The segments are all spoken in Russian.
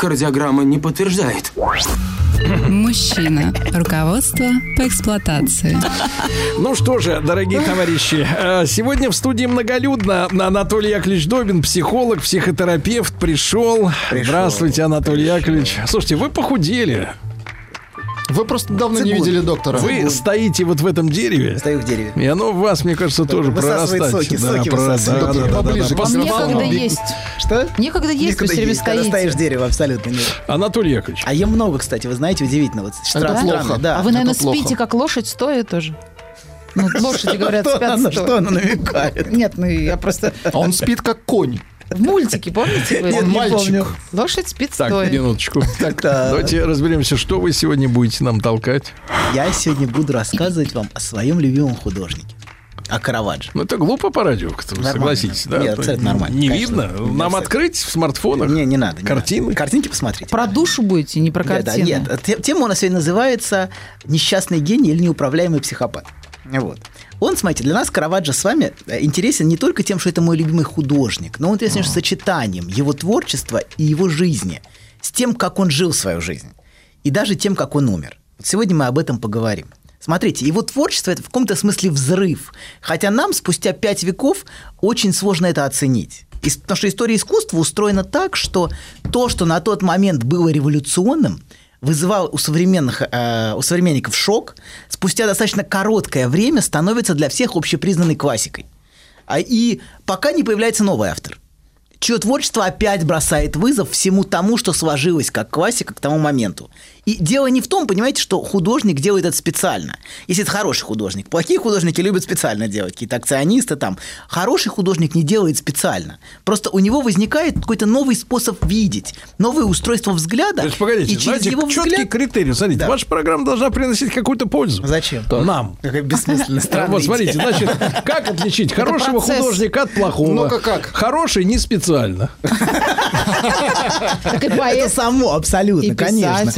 Кардиограмма не подтверждает. Мужчина. Руководство по эксплуатации. Ну что же, дорогие товарищи, э, сегодня в студии многолюдно. Анатолий Яковлевич Добин, психолог, психотерапевт, пришел. Здравствуйте, Анатолий Яковлевич. Слушайте, вы похудели. Вы просто давно не Цибуль. видели доктора. Вы стоите вот в этом дереве. Стою в дереве. И оно в вас, мне кажется, тоже прорастает. соки, соки высасывает. Доктор, поближе к Вам микрофону. некогда Биг- есть. Что? Некогда есть, вы Некогда все время есть, когда стоите. стоишь в дереве, абсолютно нет. Анатолий Яковлевич, А ем много, кстати, вы знаете, удивительно. Вот Да? странно, Плохо. да. А вы, наверное, это плохо. спите как лошадь стоя тоже? Ну, лошади говорят, Что спят что она намекает? Нет, ну я просто... А он спит как конь. В мультике, помните? вы? Он мальчик. Лошадь спит так, стоя. минуточку. Так, Давайте разберемся, что вы сегодня будете нам толкать. Я сегодня буду рассказывать вам о своем любимом художнике. О Караваджо. Ну, это глупо по радио, согласитесь, да? Нет, абсолютно нормально, Не конечно. видно? Нет, Нам абсолютно. открыть в смартфонах? Не, не надо. не Картины? надо. Картинки посмотрите. Про душу будете, не про Да, да, картину. нет, те- тема у нас сегодня называется «Несчастный гений или неуправляемый психопат». Вот. Он, смотрите, для нас Караваджо с вами э, интересен не только тем, что это мой любимый художник, но он интересен сочетанием его творчества и его жизни с тем, как он жил свою жизнь, и даже тем, как он умер. Вот сегодня мы об этом поговорим. Смотрите, его творчество – это в каком-то смысле взрыв, хотя нам спустя пять веков очень сложно это оценить. Потому что история искусства устроена так, что то, что на тот момент было революционным, вызывал у, современных, э, у современников шок, спустя достаточно короткое время становится для всех общепризнанной классикой. А, и пока не появляется новый автор, чье творчество опять бросает вызов всему тому, что сложилось как классика к тому моменту. И дело не в том, понимаете, что художник делает это специально. Если это хороший художник. Плохие художники любят специально делать, какие-то акционисты там. Хороший художник не делает специально. Просто у него возникает какой-то новый способ видеть, новое устройство взгляда. То есть, погодите, и через знаете, его четкий взгляд... критерий. Смотрите, Да. ваша программа должна приносить какую-то пользу. Зачем? Нам. Какая бессмысленная странная Вот смотрите, значит, как отличить хорошего художника от плохого? Ну-ка как? Хороший не специально. Так и Это само, абсолютно, и конечно.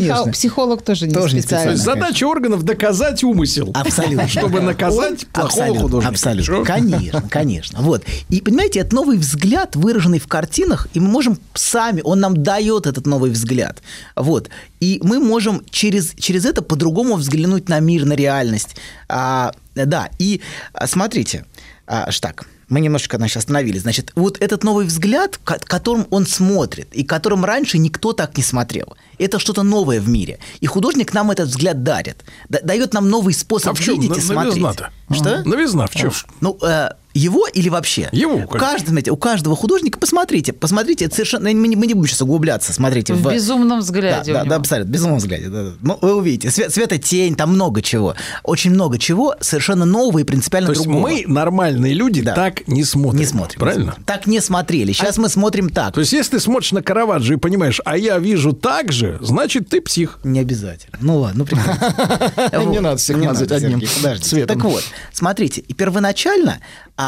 Конечно. психо- психолог тоже не Тоже не То специально. есть задача органов доказать умысел. Абсолютно. Чтобы наказать плохого абсолютно, художника. Абсолютно. Конечно, конечно. Вот. И понимаете, это новый взгляд, выраженный в картинах, и мы можем сами, он нам дает этот новый взгляд. Вот. И мы можем через, через это по-другому взглянуть на мир, на реальность. А, да, и а, смотрите, а, аж так. Мы немножечко, значит, остановились. Значит, вот этот новый взгляд, ко- которым он смотрит, и которым раньше никто так не смотрел. Это что-то новое в мире. И художник нам этот взгляд дарит. Да- дает нам новый способ А в чем видеть и смотреть. новизна-то? Что? Новизна в чем? Ну, э, его или вообще? Его, У конечно. каждого, знаете, у каждого художника, посмотрите, посмотрите, это совершенно, мы не, мы не будем сейчас углубляться, смотрите. В безумном Да, взгляде да, у да, него. абсолютно, в безумном взгляде. да, да. Ну, вы увидите, свет, светотень, там много чего. Очень много чего совершенно нового и принципиально То есть другого. мы, нормальные люди, Да. так не смотрим. не смотрим. Правильно? не смотрим. Так не смотрели. Сейчас мы смотрим так. То есть, если ты смотришь на Караваджо и понимаешь, а я вижу так же, значит, ты псих. Не обязательно. Ну ладно, ну прекрасно. Не надо всех мазать одним цветом. Так вот, смотрите, и первоначально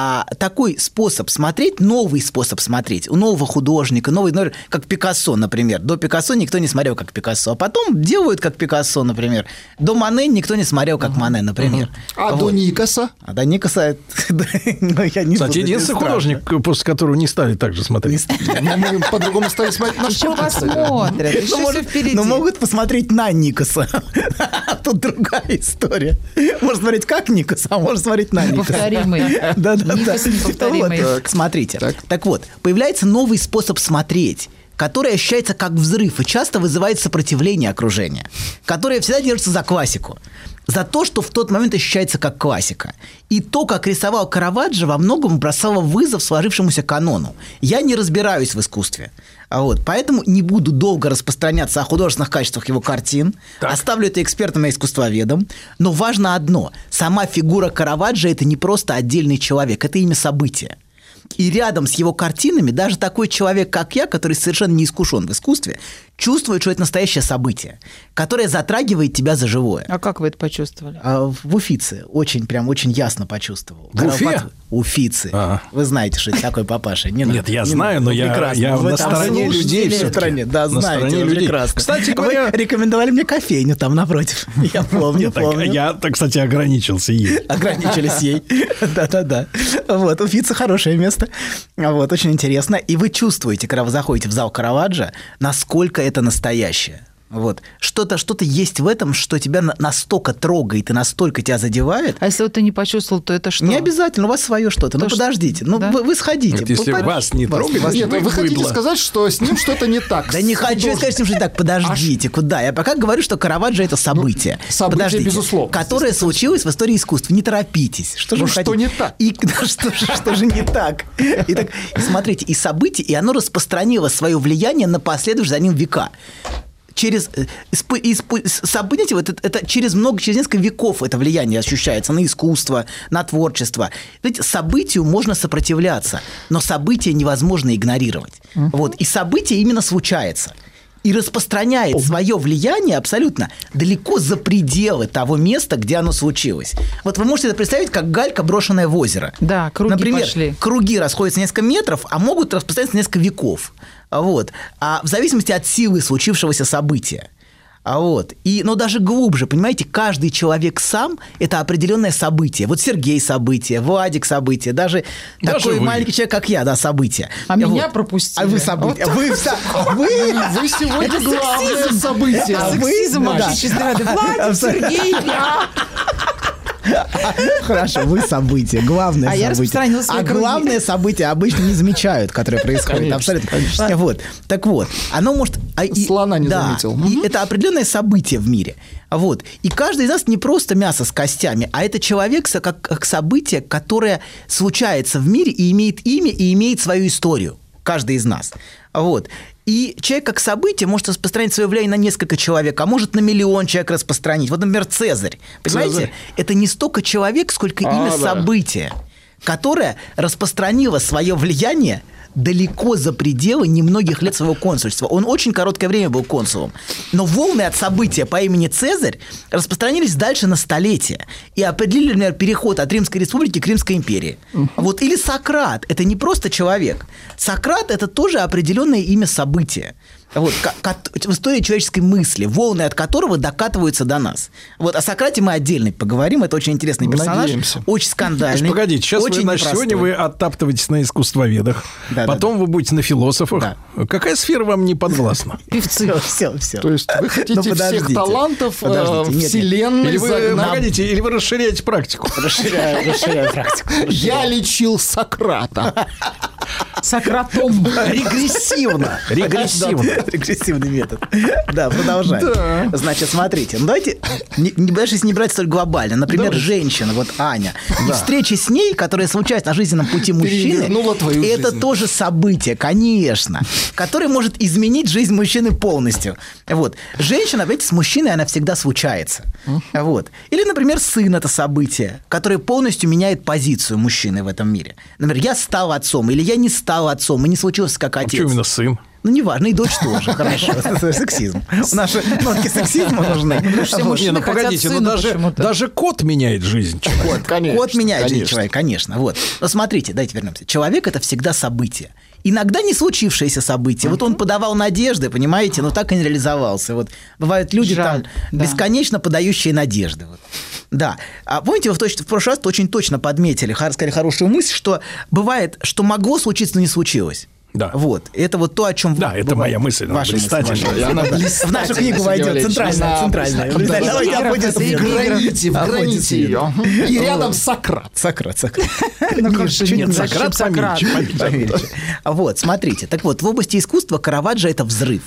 а, такой способ смотреть, новый способ смотреть, у нового художника, новый, ну, как Пикассо, например. До Пикассо никто не смотрел, как Пикассо, а потом делают, как Пикассо, например. До Мане никто не смотрел, как Мане, например. А Вот. до Никаса? А до Никаса, ну, я не Кстати, единственный художник, после которого не стали так же смотреть. Мы по-другому стали смотреть на Еще что посмотрят. Еще Ну, все впереди. ну, могут посмотреть на Никаса. Тут другая история. Можно смотреть как Никаса, а можно смотреть на Никаса. Неповторимый. Да, да, да. Вот, Смотрите. Так вот, появляется новый способ смотреть который ощущается как взрыв и часто вызывает сопротивление окружения, которое всегда держится за классику, за то, что в тот момент ощущается как классика. И то, как рисовал Караваджо, во многом бросало вызов сложившемуся канону. Я не разбираюсь в искусстве. А Вот, поэтому не буду долго распространяться о художественных качествах его картин. Оставлю это экспертам и искусствоведам. Но важно одно. Сама фигура Караваджо – это не просто отдельный человек, это имя события. И рядом с его картинами даже такой человек, как я, который совершенно не искушен в искусстве, чувствует, что это настоящее событие, которое затрагивает тебя за живое. А как вы это почувствовали? А в Уфице очень, прям очень ясно почувствовал. В Уфе? Уфицы. А. Вы знаете, что это такой папаша. Не Нет, надо, я не знаю, надо. но Ну, я- я Вы на стороне людей в всё-таки. стороне. Да, На знаете, стороне вы людей. прекрасно. Кстати Вы говоря- рекомендовали мне кофейню там напротив. Я помню, Так, помню. я, так, кстати, ограничился ей. ограничились ей. Да-да-да. Вот, Уфица хорошее место. Вот, очень интересно. И вы чувствуете, когда вы заходите в зал Караваджо, насколько это настоящее. Вот. Что-то что есть в этом, что тебя на- настолько трогает и настолько тебя задевает. А если вот ты не почувствовал, то это что? Не обязательно, у вас свое что-то. Ну, То, что- подождите. Ну, Да? вы, вы сходите. Вот если По- вас не трогает, вас- Нет, вы вы хотите сказать, что с ним что-то не так? Да с не хочу сказать, что так, подождите, куда? Я пока говорю, что Караваджо это событие. Ну, событие, Подождите, безусловно. Которое случилось в истории искусства. Не торопитесь. Что же Ну, что не так? И что, же- не так? Итак, смотрите, и событие, и оно распространило свое влияние на последующие за ним века. Через э, исп- исп- с- события, вот это, это через много, через несколько веков это влияние ощущается на искусство, на творчество. Знаете, событию можно сопротивляться, но событие невозможно игнорировать. Вот, и событие именно случается и распространяет свое влияние абсолютно далеко за пределы того места, где оно случилось. Вот вы можете это представить, как галька, брошенная в озеро. Да, круги Например, пошли. круги расходятся несколько метров, а могут распространяться несколько веков. Вот. А в зависимости от силы случившегося события. А вот. И, но даже глубже, понимаете, каждый человек сам – это определенное событие. Вот Сергей – событие, Владик – событие, даже, Даже такой вы. маленький человек, как я, да, событие. А меня пропустили. А вы событие. Вы, вся- вы, Вы сегодня главное событие. А вы- Сексизм да. Сергей, я. Хорошо, вы событие, главное А событие. А круги. главное событие обычно не замечают, которое происходит. Абсолютно. Вот. Так вот, оно может... а и- Слона не да, заметил. И это определенное событие в мире. Вот. И каждый из нас не просто мясо с костями, а это человек как, как событие, которое случается в мире и имеет имя, и имеет свою историю. Каждый из нас. Вот. И человек как событие может распространить свое влияние на несколько человек, а может на миллион человек распространить. Вот, например, Цезарь. Понимаете? Цезарь. Это не столько человек, сколько А, имя да. события, которое распространило свое влияние далеко за пределы немногих лет своего консульства. Он очень короткое время был консулом. Но волны от события по имени Цезарь распространились дальше на столетия и определили, например, переход от Римской республики к Римской империи. Вот. Или Сократ. Это не просто человек. Сократ – это тоже определенное имя события. Вот, в истории человеческой мысли, волны от которого докатываются до нас. Вот о Сократе мы отдельно поговорим. Это очень интересный персонаж, Надеемся. очень скандальный. Погодите, сейчас вы, очень значит, непростой. сегодня вы оттаптываетесь на искусствоведах, Да, да, потом вы будете на философах. Какая сфера вам не подвластна? Все, все, все. То есть вы хотите Ну, всех подождите. талантов э, вселенной Или вы, загнать? погодите, или вы расширяете практику? Расширяю, расширяю практику. Я лечил Сократа. Сократом. Регрессивно. Регрессивно. Да, Регрессивный метод. Да, продолжаем. Да. Значит, смотрите, ну давайте, не, даже если не брать столь глобально, например, женщина, вот Аня, и встреча с ней, которая случается на жизненном пути мужчины, твою это жизнь. тоже событие, конечно, которое может изменить жизнь мужчины полностью. Вот. Женщина, видите, с мужчиной она всегда случается. Вот. Или, например, сын – это событие, которое полностью меняет позицию мужчины в этом мире. Например, я стал отцом, или я не стал отцом, и не случился как А отец. почему именно сын? Ну, неважно, и дочь тоже, хорошо. Это Сексизм. У нас же нотки сексизма нужны. мужчины Не, ну погодите, ну даже, даже кот меняет жизнь. человека. Конечно, Кот меняет жизнь конечно. человека, конечно. Вот. Но смотрите, давайте вернемся. Человек это всегда событие. Иногда не случившееся событие. Вот он подавал надежды, понимаете, но так и не реализовался. Вот бывают люди Жаль, там да. бесконечно подающие надежды. Вот. Да. А помните, вы в, точ- в прошлый раз очень точно подметили, сказали хорошую мысль, что бывает, что могло случиться, но не случилось. Да. Вот. Это вот то, о чем Да, это моя мысль, Ваша мысль, блистательная. она Да. В нашу книгу войдет, центральная, центральная. Да, Давайте да. обходится И в Граните, в граните ее. И рядом Сократ. Сократ, Сократ. Ну, нет, Сократ. Поверьте. Вот, смотрите. Так вот, в области искусства Караваджо – это взрыв.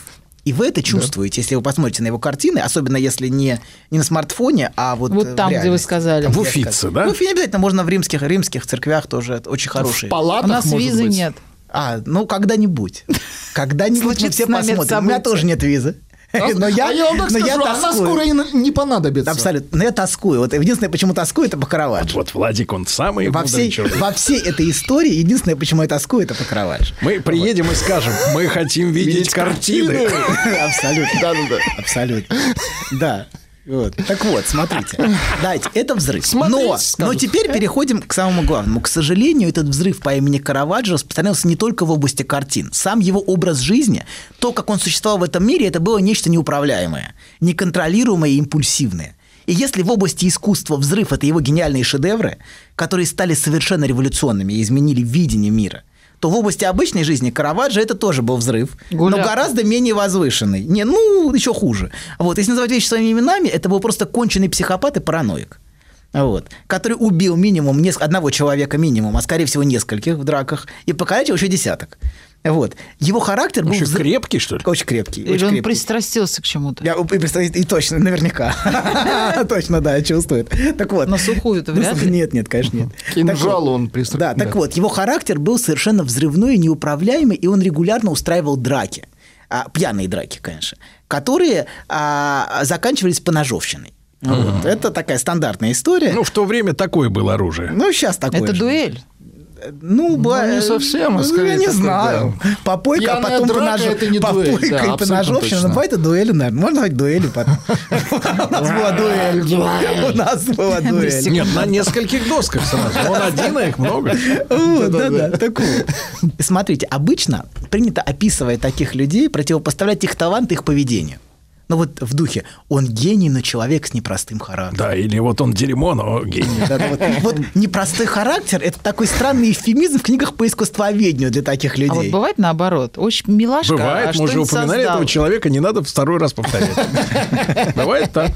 И вы это чувствуете, если вы посмотрите на его картины, особенно если не, не на смартфоне, а вот Вот э, в там, где вы сказали. В Уфице, да? Ну, в Уфе не обязательно, можно в римских, римских церквях тоже это очень В хорошие. палатах, У нас может визы быть. нет. А, ну, когда-нибудь. Когда-нибудь мы все посмотрим. У меня тоже нет визы. Но я, а я вам так но скажу, я она тоскую. скоро и не понадобится. Абсолютно. Но я тоскую. Вот единственное, почему тоскую, это по Караваджо. Вот Владик, он самый Во всей, человек. во всей этой истории единственное, почему я тоскую, это по Караваджо. Мы приедем и скажем, мы хотим видеть, Видеть картины. Абсолютно. Да-да-да. Абсолютно. Да. Вот. Так вот, смотрите. Дайте, это взрыв. Смотрите, но, но теперь переходим к самому главному. К сожалению, этот взрыв по имени Караваджо распространялся не только в области картин. Сам его образ жизни, то, как он существовал в этом мире, это было нечто неуправляемое, неконтролируемое и импульсивное. И если в области искусства взрыв – это его гениальные шедевры, которые стали совершенно революционными и изменили видение мира, то в области обычной жизни Караваджо это тоже был взрыв, Гуля. но гораздо менее возвышенный. Не, ну, еще хуже. Вот, если называть вещи своими именами, это был просто конченый психопат и параноик. Вот, который убил минимум неск- одного человека минимум, а скорее всего нескольких в драках, и покалечил еще десяток. Вот. Его характер был Очень крепкий, что ли? очень крепкий. Или очень он крепкий. пристрастился к чему-то. Я, и, и точно, наверняка. Точно, да, чувствует. Так вот. На сухую-то Ну, вряд ли. Нет, нет, конечно, нет. К кинжалу Так вот. он пристра- Да, так вот, его характер был совершенно взрывной и неуправляемый, и он регулярно устраивал драки. А, пьяные драки, конечно, которые а, заканчивались поножовщиной. Вот. Это такая стандартная история. Ну, в то время такое было оружие. Ну, сейчас такое Это же. дуэль. Ну, ба- не совсем, а ну, скорее Я не знаю. Попойка, а Пьяная потом драка поножов... это не дуэль, Попойка да, и поножовщина. Ну, бывает и дуэли, наверное. Можно сказать дуэли потом. У нас была дуэль. У нас была дуэль. Нет, на нескольких досках сразу. Он один, а их много. Да-да, так вот. И Смотрите, обычно принято, описывая таких людей, противопоставлять их талант их поведению. Ну вот в духе «он гений, но человек с непростым характером». Да, или вот он дерьмо, но гений. Вот, вот непростой характер – это такой странный эфемизм в книгах по искусствоведению для таких людей. А вот бывает наоборот. Очень милашка, Бывает, а мы уже упоминали создал. этого человека, не надо второй раз повторять. Бывает так.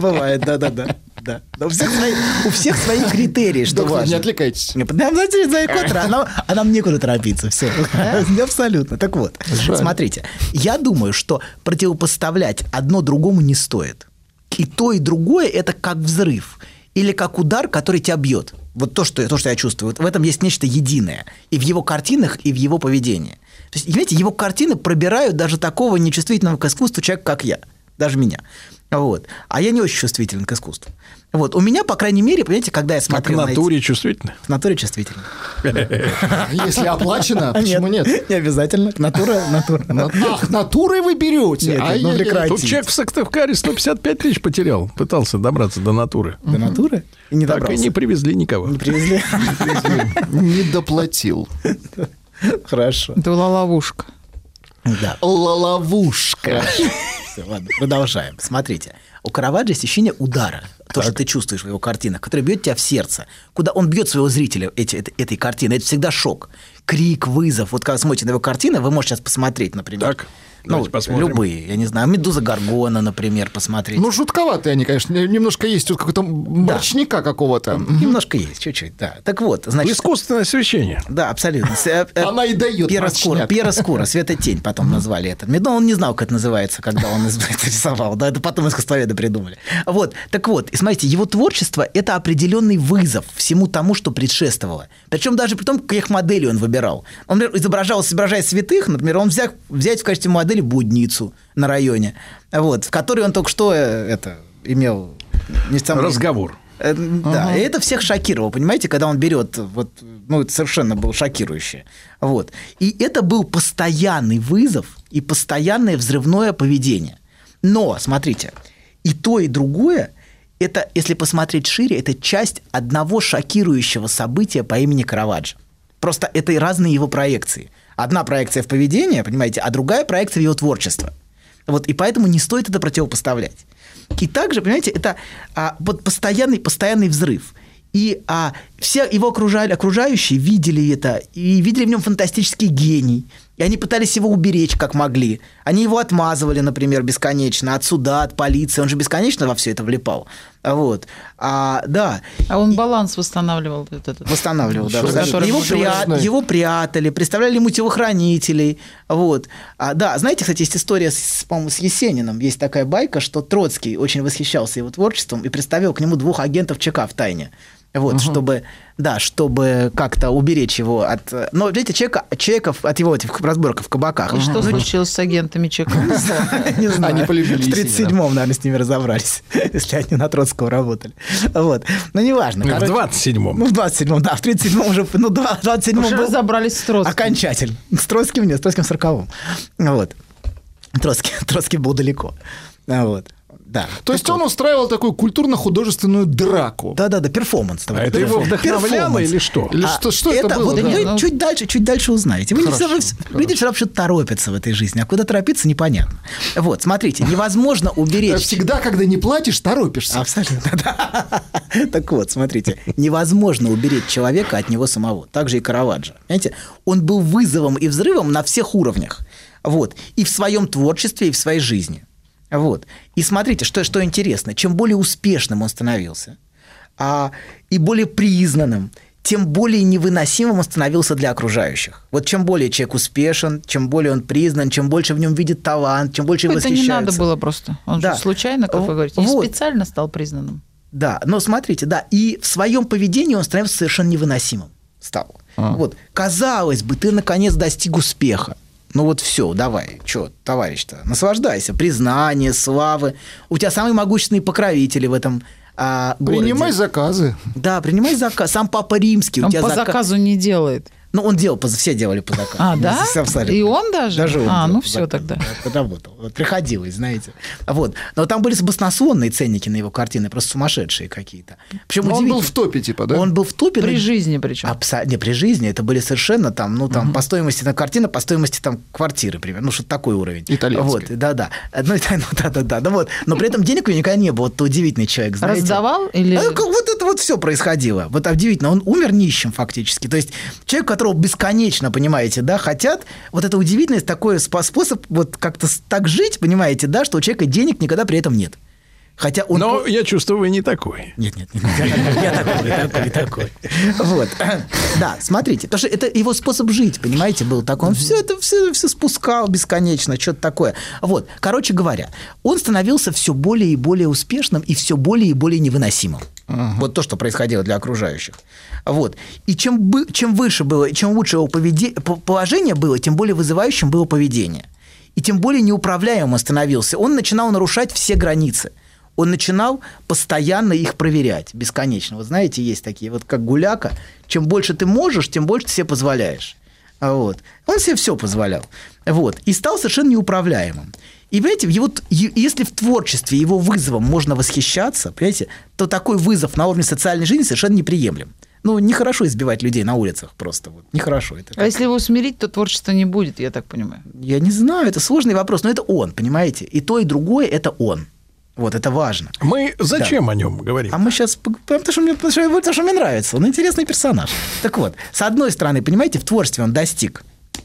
Бывает, да-да-да. Да. Да, У всех свои, у всех свои критерии, что Доктор, не важно. отвлекайтесь. Не, да, знаете, за экватор, а нам, а нам некуда торопиться, все. Абсолютно. Так вот, смотрите, я думаю, что противопоставлять одно другому не стоит. И то, и другое – это как взрыв. Или как удар, который тебя бьет. Вот то, что, то, что я чувствую. Вот в этом есть нечто единое. И в его картинах, и в его поведении. То есть, понимаете, его картины пробирают даже такого нечувствительного к искусству человека, как я. Даже меня. Вот. А я не очень чувствителен к искусству. Вот. У меня, по крайней мере, понимаете, когда я А к смотрел на эти- натуре чувствительно. В натуре чувствителен. Если оплачено, почему нет? Не обязательно. Натура, натура. Ах, натурой вы берете? Нет, ну, Ай-яй-яй. прекрати. Тут человек в Сыктывкаре 155 тысяч потерял. Пытался добраться до натуры. До натуры? И не Так и добрался. не привезли никого. Не привезли? Не доплатил. Хорошо. Это была ловушка. Да. Ловушка. Всё, ладно, продолжаем. Смотрите. У Караваджо есть ощущение удара. То, что ты чувствуешь в его картинах, который бьет тебя в сердце. Куда он бьет своего зрителя эти, этой, этой картины. Это всегда шок. Крик, вызов. Вот когда смотрите на его картины, вы можете сейчас посмотреть, например. Так, ну, давайте посмотрим. любые. Я не знаю. Медуза Гаргона, например, посмотреть. Ну, жутковатые они, конечно. Немножко есть тут какого-то мрачника какого-то. Немножко есть, чуть-чуть, да. Так вот, значит... Искусственное освещение. Да, абсолютно. Э, э, Она и дает Пьероскура, мрачняк. пьероскура, светотень потом назвали это. Но он не знал, как это называется, когда он это рисовал. Да, это потом искусствоведы придумали. Вот, так вот, и смотрите, его творчество – это определенный вызов всему тому, что предшествовало. Причем даже при том, каких моделей он выбирал. Он, например, изображал, изображая святых, например, он взял, взять в качестве модели будницу на районе, вот, в которой он только что э, это, имел... не самый- Разговор. Э, Да, и это всех шокировало, понимаете, когда он берет, вот, ну, это совершенно было шокирующе. Вот. И это был постоянный вызов и постоянное взрывное поведение. Но, смотрите, и то, и другое, это, если посмотреть шире, это часть одного шокирующего события по имени Караваджо. Просто это и разные его проекции. Одна проекция в поведение, понимаете, а другая проекция в его творчество. Вот, и поэтому не стоит это противопоставлять. И также, понимаете, это а, вот постоянный, постоянный взрыв. И а, все его окружали, окружающие видели это, и видели в нем фантастический гений. И они пытались его уберечь, как могли. Они его отмазывали, например, бесконечно от суда, от полиции. Он же бесконечно во все это влипал. Вот. А, да. А он баланс восстанавливал. вот этот. Восстанавливал, да. Его, мы пря- знаем. его прятали, представляли ему телохранителей. Вот. А, да, знаете, кстати, есть история, с, по-моему, с Есениным. Есть такая байка, что Троцкий очень восхищался его творчеством и представил к нему двух агентов ЧК в тайне. Вот, чтобы, да, чтобы как-то уберечь его от... э, Но, видите, человека, человеков от его этих разборок в кабаках. И что случилось с агентами ЧК? Не знаю. Они полюбили В Есенина. 37-м, наверное, с ними разобрались, если они на Троцкого работали. Вот. Но неважно. В Короче, 27-м. Ну, в 27-м, да. В 37-м уже, ну, в 27-м Уже разобрались с Троцким. окончательно. С Троцким нет, с Троцким в 40-м. Вот. Троцкий, Троцкий был далеко. Вот. Да. То есть он устраивал такую культурно-художественную драку. Да-да-да, перформанс. А это его вдохновляло или что? Или что, что это, было? Вы Ну. чуть дальше, чуть дальше узнаете. Вы люди всегда что-то торопятся в этой жизни, а куда торопиться, непонятно. Вот, смотрите, невозможно уберечь... Всегда, когда не платишь, торопишься. Абсолютно, да. Так вот, смотрите, невозможно уберечь человека от него самого. Так же и Караваджо. Понимаете, он был вызовом и взрывом на всех уровнях. Вот. И в своем творчестве, и в своей жизни. Вот. И смотрите, что, что интересно. Чем более успешным он становился, а, и более признанным, тем более невыносимым он становился для окружающих. Вот чем более человек успешен, чем более он признан, чем больше в нем видит талант, чем больше Это не надо было просто. Он Да. же случайно, как вы говорите, не Вот. специально стал признанным. Да, но смотрите, да, и в своем поведении он становится совершенно невыносимым стал. Вот, казалось бы, ты наконец достиг успеха. Ну вот все, давай, что, товарищ-то, наслаждайся, признание, славы. У тебя самые могущественные покровители в этом а, городе. Принимай заказы. Да, принимай заказ. Сам Папа Римский. у Он тебя по зака- заказу не делает. Ну, он делал, все делали по заказу. А, да? Абсолютно. И он даже? Даже он А, ну заказу. тогда. Да, Работал. Вот Приходилось, знаете. Вот. Но там были баснословные ценники на его картины, просто сумасшедшие какие-то. Причем он был в топе, типа, да? Он был в топе. При жизни причем. Абсо- Не, при жизни это были совершенно там, ну, там, по стоимости там, картины, по стоимости там квартиры, примерно. Ну, что такой уровень. Итальянской. Вот, да-да. Ну, это- ну, да-да-да. Ну, вот. Но при этом денег у него никогда не было. Это удивительный человек, знаете. Раздавал или... А, вот это вот все происходило. Вот удивительно, он умер нищим фактически. То есть человек, которого бесконечно, понимаете, да, хотят, вот это удивительность, такой спо- способ вот как-то так жить, понимаете, да, что у человека денег никогда при этом нет. Хотя он... Но я чувствую, вы не такой. Нет, нет, нет, я такой, я такой, я такой. Вот. Да, смотрите, потому что это его способ жить, понимаете, был такой. Он все это все, все спускал бесконечно, что-то такое. Вот, короче говоря, он становился все более и более успешным и все более и более невыносимым. Вот то, что происходило для окружающих. Вот. И чем, бы- чем выше было, и чем лучше его поведе- по- положение было, тем более вызывающим было поведение. И тем более неуправляемым становился. Он начинал нарушать все границы он начинал постоянно их проверять, бесконечно. Вот знаете, есть такие, вот как гуляка, чем больше ты можешь, тем больше ты себе позволяешь. А Вот. Он себе все позволял. Вот. И стал совершенно неуправляемым. И, понимаете, его, если в творчестве его вызовом можно восхищаться, понимаете, то такой вызов на уровне социальной жизни совершенно неприемлем. Ну, нехорошо избивать людей на улицах просто. Вот. Нехорошо это. А если его смирить, то творчества не будет, я так понимаю. Я не знаю, это сложный вопрос, но это он, понимаете? И то, и другое – это он. Вот, это важно. Мы зачем о нем говорим? А мы сейчас... Потому что, мне, потому, что, потому что мне нравится. Он интересный персонаж. Так вот, с одной стороны, понимаете, в творчестве он достиг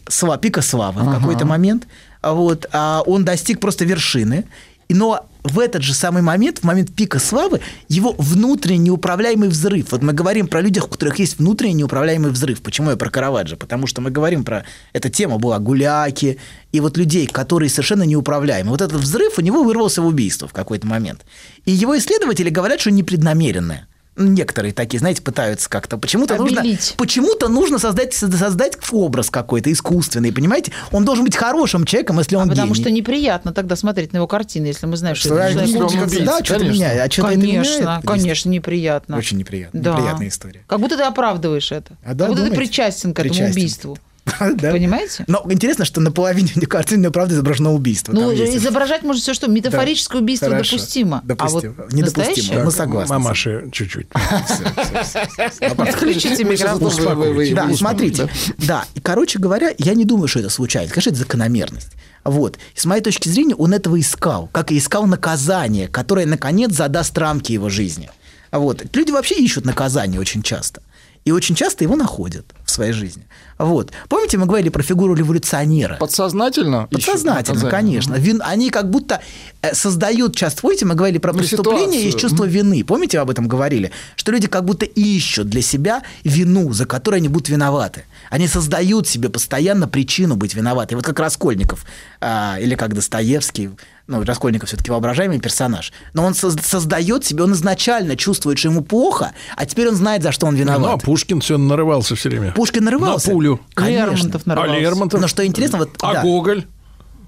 сла, пика славы в какой-то момент. А Вот, а он достиг просто вершины. И- Но в этот же самый момент, в момент пика славы, его внутренний неуправляемый взрыв. Вот мы говорим про людей, у которых есть внутренний неуправляемый взрыв. Почему я про Караваджо? Потому что мы говорим про... Эта тема была гуляки, и вот людей, которые совершенно неуправляемы. Вот этот взрыв у него вырвался в убийство в какой-то момент. И его исследователи говорят, что непреднамеренное. Некоторые такие, знаете, пытаются как-то. Почему-то нужно, почему-то нужно создать, создать образ какой-то искусственный, понимаете? Он должен быть хорошим человеком, если А он потому гений. что неприятно тогда смотреть на его картины, если мы знаем, что, Что, это а, человек убийца. убийца, да, что-то конечно. меняет. А что-то это Конечно, меняет? конечно, неприятно. Очень неприятно. Да. Неприятная история. Как будто ты оправдываешь это. А, да, как будто ты думаете? причастен к этому Причастен. убийству. Да. Понимаете? Но интересно, что на половине картины, правда, изображено убийство. Ну, изображать можно все что. Метафорическое убийство Хорошо. допустимо. Допустимо. А вот Недопустимо. настоящее? Мы согласны. Мамаши чуть-чуть. Отключите микрофон. Да, смотрите. Да, и, короче говоря, я не думаю, что это случайность. Конечно, это закономерность. Вот. И с моей точки зрения, он этого искал. Как и искал наказание, которое, наконец, задаст рамки его жизни. Вот. Люди вообще ищут наказание очень часто. И очень часто его находят в своей жизни. Вот. Помните, мы говорили про фигуру революционера? Подсознательно? ищут Подсознательно, наказание? конечно. Вин- они как будто э, создают часто. Помните, мы говорили про Ну, преступление, ситуацию. есть чувство вины. Помните, об этом говорили? Что люди как будто ищут для себя вину, за которой они будут виноваты. Они создают себе постоянно причину быть виноваты. Вот как Раскольников, а, или как Достоевский, ну, Раскольников все-таки воображаемый персонаж, но он соз- создает себе, он изначально чувствует, что ему плохо, а теперь он знает, за что он Ну, а виноват. Пушкин все нарывался все время. Пушкин нарывался. На пулю. Конечно. Лермонтов А нарвался. Лермонтов? Но что интересно, вот А да, Гоголь?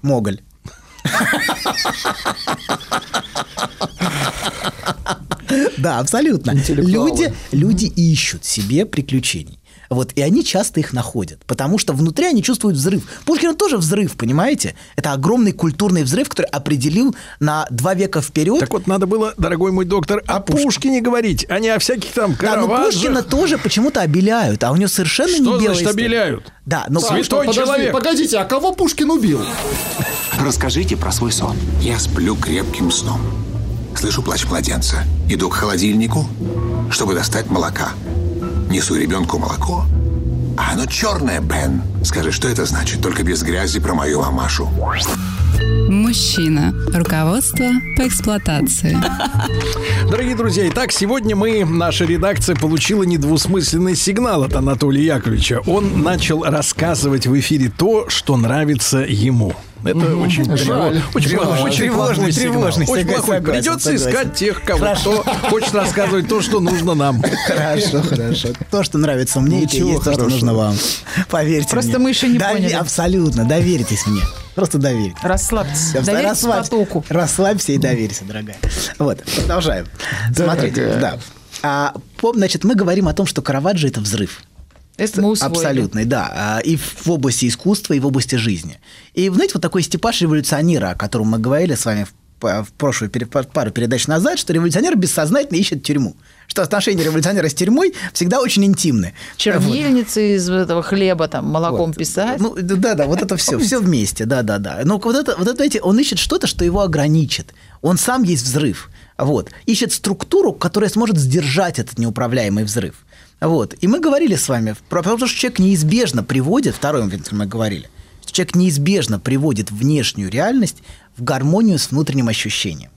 Моголь. Да, абсолютно. Люди, люди ищут себе приключений. Вот, и они часто их находят, потому что внутри они чувствуют взрыв. Пушкин тоже взрыв, понимаете? Это огромный культурный взрыв, который определил на два века вперед. Так вот, надо было, дорогой мой доктор, о Пушкине говорить, а не о всяких там да, но Караваджо. Пушкина тоже почему-то обеляют, а у него совершенно Что не белая значит обеляют? Да, но Святой Что, подожди, человек. Погодите, а кого Пушкин убил? Расскажите про свой сон. Я сплю крепким сном. Слышу плач младенца. Иду к холодильнику, чтобы достать молока. Несу ребенку молоко. А оно черное, Бен. Скажи, что это значит? Только без грязи про мою мамашу. Мужчина. Руководство по эксплуатации. Дорогие друзья, итак, сегодня мы, наша редакция получила недвусмысленный сигнал от Анатолия Яковлевича. Он начал рассказывать в эфире то, что нравится ему. Это очень, Жаль. очень, плохой- очень тревожный, тревожный, Очень согласен, плохой. согласен, Придется согласен. искать тех, кого кто хочет рассказывать то, что нужно нам. Хорошо, хорошо. То, что нравится мне, это и то, что нужно вам. Поверьте Просто мне. мы еще не Дове- поняли. Абсолютно, доверьтесь мне. Просто доверьтесь. Расслабьтесь. Я Доверьтесь расслабься, потоку. расслабься и доверься, дорогая. Вот, продолжаем. Смотрите, да. А, пом- значит, мы говорим о том, что Караваджо – это взрыв. Это мы усвоили. Абсолютный, да. А, И в области искусства, и в области жизни. И, знаете, вот такой степаш революционера, о котором мы говорили с вами в в прошлую пару передач назад, что революционер бессознательно ищет тюрьму. Что отношения революционера с тюрьмой всегда очень интимны. Чернильницы из этого хлеба там молоком писать. Ну, да, да, вот это все, все вместе, да, да, да. Но вот это, вот это, эти, он ищет что-то, что его ограничит. Он сам есть взрыв. Вот. Ищет структуру, которая сможет сдержать этот неуправляемый взрыв. Вот. И мы говорили с вами про про то, что человек неизбежно приводит, второй момент мы говорили, что человек неизбежно приводит внешнюю реальность в гармонию с внутренним ощущением.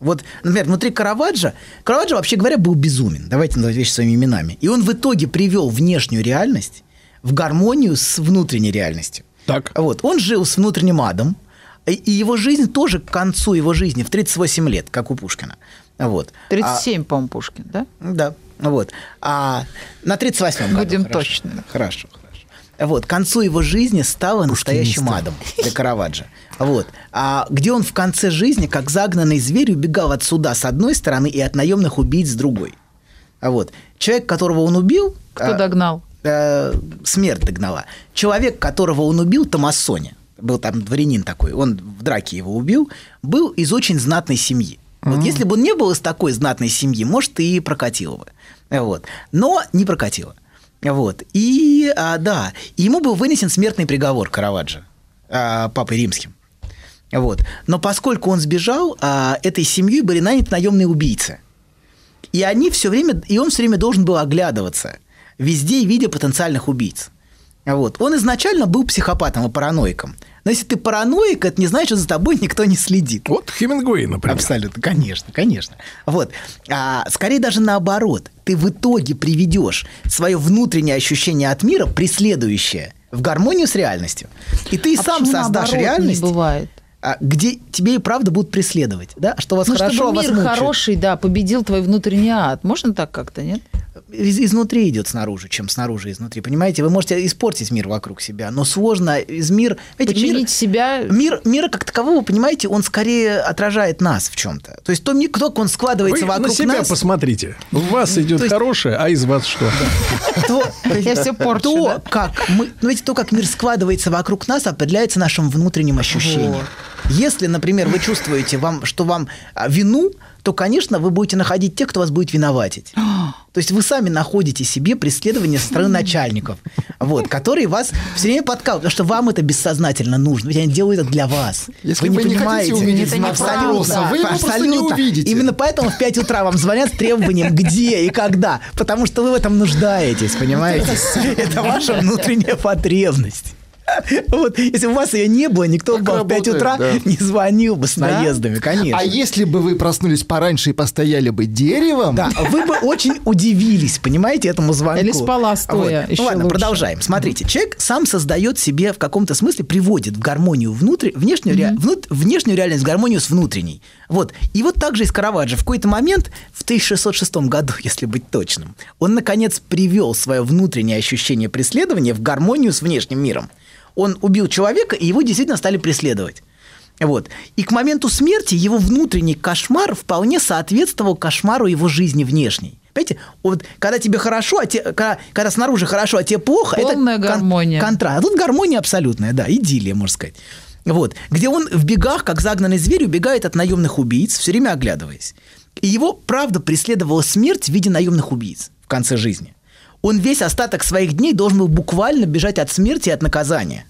Вот, например, внутри Караваджо, Караваджо, вообще говоря, был безумен. Давайте называть вещи своими именами. И он в итоге привел внешнюю реальность в гармонию с внутренней реальностью. Так. Вот. Он жил с внутренним адом, и- его жизнь тоже к концу его жизни в 38 лет, как у Пушкина. Вот. 37, по-моему, Пушкин, да? А, да. Вот. А на 38 году. Будем хорошо. точными. Хорошо, хорошо. Вот, к концу его жизни стало настоящим адом для Караваджо. Вот. А где он в конце жизни, как загнанный зверь, убегал от суда с одной стороны и от наемных убийц с другой. А вот. Человек, которого он убил... Кто а, догнал? э, смерть догнала. Человек, которого он убил, Томасоне, был там дворянин такой, он в драке его убил, был из очень знатной семьи. Вот если бы он не был из такой знатной семьи, может, и прокатило бы. Вот. Но не прокатило. Вот. И, а, да, ему был вынесен смертный приговор Караваджо, а, папой римским. Вот. Но поскольку он сбежал, а, этой семьей были наняты наемные убийцы. И они все время, и он все время должен был оглядываться везде видя потенциальных убийц. Вот. Он изначально был психопатом и параноиком. Но если ты параноик, это не значит, что за тобой никто не следит. Вот Хемингуэй, например. Абсолютно, конечно, конечно. Вот. А, скорее даже наоборот. Ты в итоге приведешь свое внутреннее ощущение от мира, преследующее, в гармонию с реальностью. И ты А сам создашь наоборот реальность, Не бывает. А, где тебе и правда будут преследовать. Да? Что у вас Ну, хорошо, а чтобы вас мир мучают. хороший, да, победил твой внутренний ад. Можно так как-то, нет? из- изнутри идет снаружи, чем снаружи изнутри. Понимаете, вы можете испортить мир вокруг себя, но сложно из мир... знаете, Починить мир- себя... Мир, мира как такового, понимаете, он скорее отражает нас в чем-то. То есть то, кто он складывается Вы вокруг на себя нас, посмотрите. У вас идет есть- хорошее, а из вас что? то, Я всё порчу, то, как мы, ну, ведь то, как мир складывается вокруг нас, определяется нашим внутренним ощущением. Если, например, вы чувствуете, вам, что вам а, вину, то, конечно, вы будете находить тех, кто вас будет виноватить. То есть вы сами находите себе преследование со стороны начальников, вот, которые вас все время подкалывают, потому что вам это бессознательно нужно, ведь они делают это для вас. Если вы не хотите увидеть Это знак неправда. вопроса, вы его просто не Абсолютно. увидите. Именно поэтому в 5 утра вам звонят с требованием, где и когда. Потому что вы в этом нуждаетесь, понимаете? Это ваша внутренняя потребность. Вот, если у вас ее не было, никто Так бы в 5 работает, утра да. не звонил бы с Да? наездами, конечно. А если бы вы проснулись пораньше и постояли бы деревом, Да, вы бы очень удивились, понимаете, этому звонку. Или спала стоя, Вот. еще Ну ладно, лучше. продолжаем. Смотрите, человек сам создает себе в каком-то смысле, приводит в гармонию внутри, внешнюю, ре- внут- внешнюю реальность в гармонию с внутренней. Вот. И вот так же и с Караваджо. В какой-то момент, в 1606 году, если быть точным, он, наконец, привел свое внутреннее ощущение преследования в гармонию с внешним миром. Он убил человека, и его действительно стали преследовать. Вот. И к моменту смерти его внутренний кошмар вполне соответствовал кошмару его жизни внешней. Понимаете, вот когда тебе хорошо, а те, когда, когда снаружи хорошо, а тебе плохо, Полная это кон- гармония. контраст. А тут гармония абсолютная, да, идиллия, можно сказать. Вот. Где он в бегах, как загнанный зверь, убегает от наемных убийц, все время оглядываясь. И его, правда, преследовала смерть в виде наемных убийц в конце жизни. Он весь остаток своих дней должен был буквально бежать от смерти и от наказания.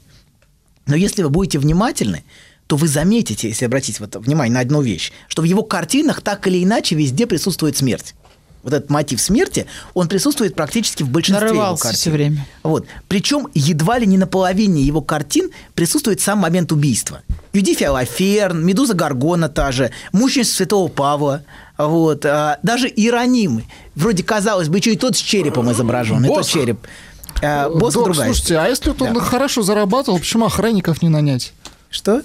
Но если вы будете внимательны, то вы заметите, если обратить вот внимание на одну вещь, что в его картинах так или иначе везде присутствует смерть. Вот этот мотив смерти, он присутствует практически в большинстве его Нарывался картин. все время. Вот. Причем едва ли не на половине его картин присутствует сам момент убийства. Юдифия Лаферн, Медуза Гаргона та же, Мученица Святого Павла, вот, а, даже Иероним. Вроде, казалось бы, еще и тот с черепом изображен, и тот череп. А, Босх Док, другая слушайте, а если вот он Да. хорошо зарабатывал, почему охранников не нанять? Что?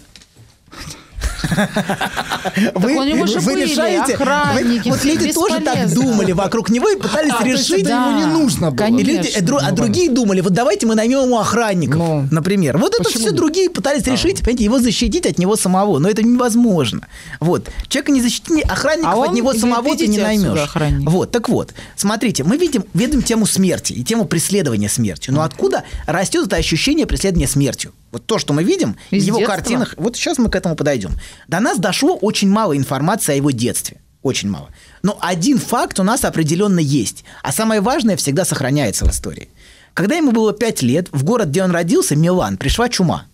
Вы, вы решаете, вы- вот люди тоже так думали вокруг него и пытались А, решить. это ему не нужно было. И люди, э, дру- а другие думали, вот давайте мы наймем ему охранников, Ну, например. Вот это все нет? другие пытались решить, понимаете, его защитить от него самого, но это невозможно. Вот. Человека не защитить, охранников А он, от него самого ты не наймешь. Вот, так вот, смотрите, мы видим, видим тему смерти и тему преследования смертью. Но откуда растет это ощущение преследования смертью? Вот то, что мы видим Из в его детства? картинах, вот сейчас мы к этому подойдем. До нас дошло очень мало информации о его детстве. Очень мало. Но один факт у нас определенно есть. А самое важное всегда сохраняется в истории. Когда ему было 5 лет, в город, где он родился, Милан, пришла чума.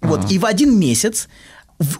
Вот, и в один месяц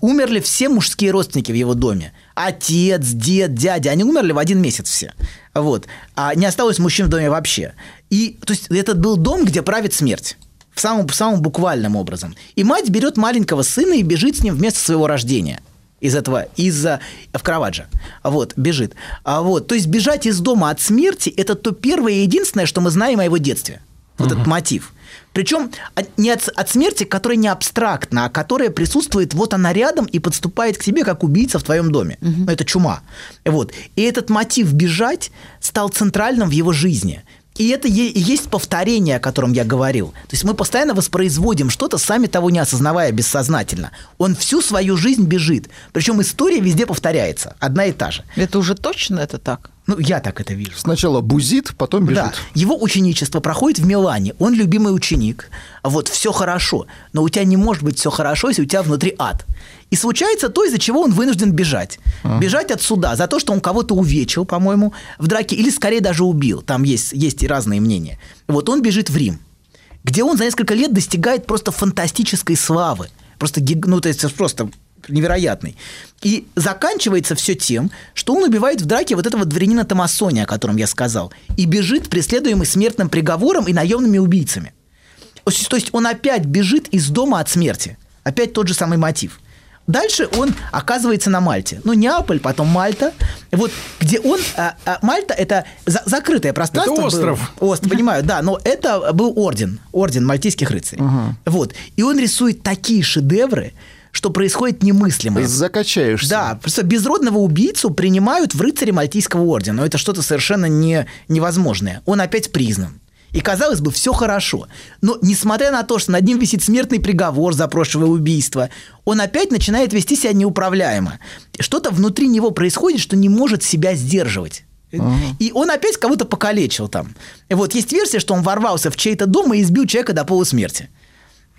умерли все мужские родственники в его доме. Отец, дед, дядя, они умерли в один месяц все. Вот. А не осталось мужчин в доме вообще. И, то есть, это был дом, где правит смерть. В самом, самом буквальном образом. И мать берет маленького сына и бежит с ним вместо своего рождения. Из этого, из-за в Караваджо. Вот, бежит. А вот, то есть бежать из дома от смерти – это то первое и единственное, что мы знаем о его детстве. Вот этот мотив. Причем не от, от смерти, которая не абстрактна, а которая присутствует, вот она рядом и подступает к тебе, как убийца в твоем доме. Ну, это чума. Вот. И этот мотив бежать стал центральным в его жизни. И это и есть повторение, о котором я говорил. То есть мы постоянно воспроизводим что-то, сами того не осознавая бессознательно. Он всю свою жизнь бежит. Причем история везде повторяется. Одна и та же. Это уже точно это так? Ну, я так это вижу. Сначала бузит, потом бежит. Да, его ученичество проходит в Милане. Он любимый ученик. Вот все хорошо. Но у тебя не может быть все хорошо, если у тебя внутри ад. И случается то, из-за чего он вынужден бежать. Бежать от суда за то, что он кого-то увечил, по-моему, в драке, или скорее даже убил. Там есть, есть и разные мнения. Вот он бежит в Рим, где он за несколько лет достигает просто фантастической славы. Просто, ну, то есть просто невероятный. И заканчивается все тем, что он убивает в драке вот этого дворянина Томасони, о котором я сказал, и бежит, преследуемый смертным приговором и наемными убийцами. То есть, он опять бежит из дома от смерти. Опять тот же самый мотив. Дальше он оказывается на Мальте. Ну, Неаполь, потом Мальта. Вот, где он... а, а, Мальта – это за- закрытое пространство. Это остров. Остров, понимаю, да. Но это был орден. Орден мальтийских рыцарей. Вот. И он рисует такие шедевры, что происходит немыслимое. Закачаешься. Да, просто безродного убийцу принимают в рыцаре Мальтийского ордена. Но это что-то совершенно не, невозможное. Он опять признан. И, казалось бы, все хорошо. Но, несмотря на то, что над ним висит смертный приговор за прошлое убийство, он опять начинает вести себя неуправляемо. Что-то внутри него происходит, что не может себя сдерживать. И он опять кого-то покалечил там. Вот есть версия, что он ворвался в чей-то дом и избил человека до полусмерти.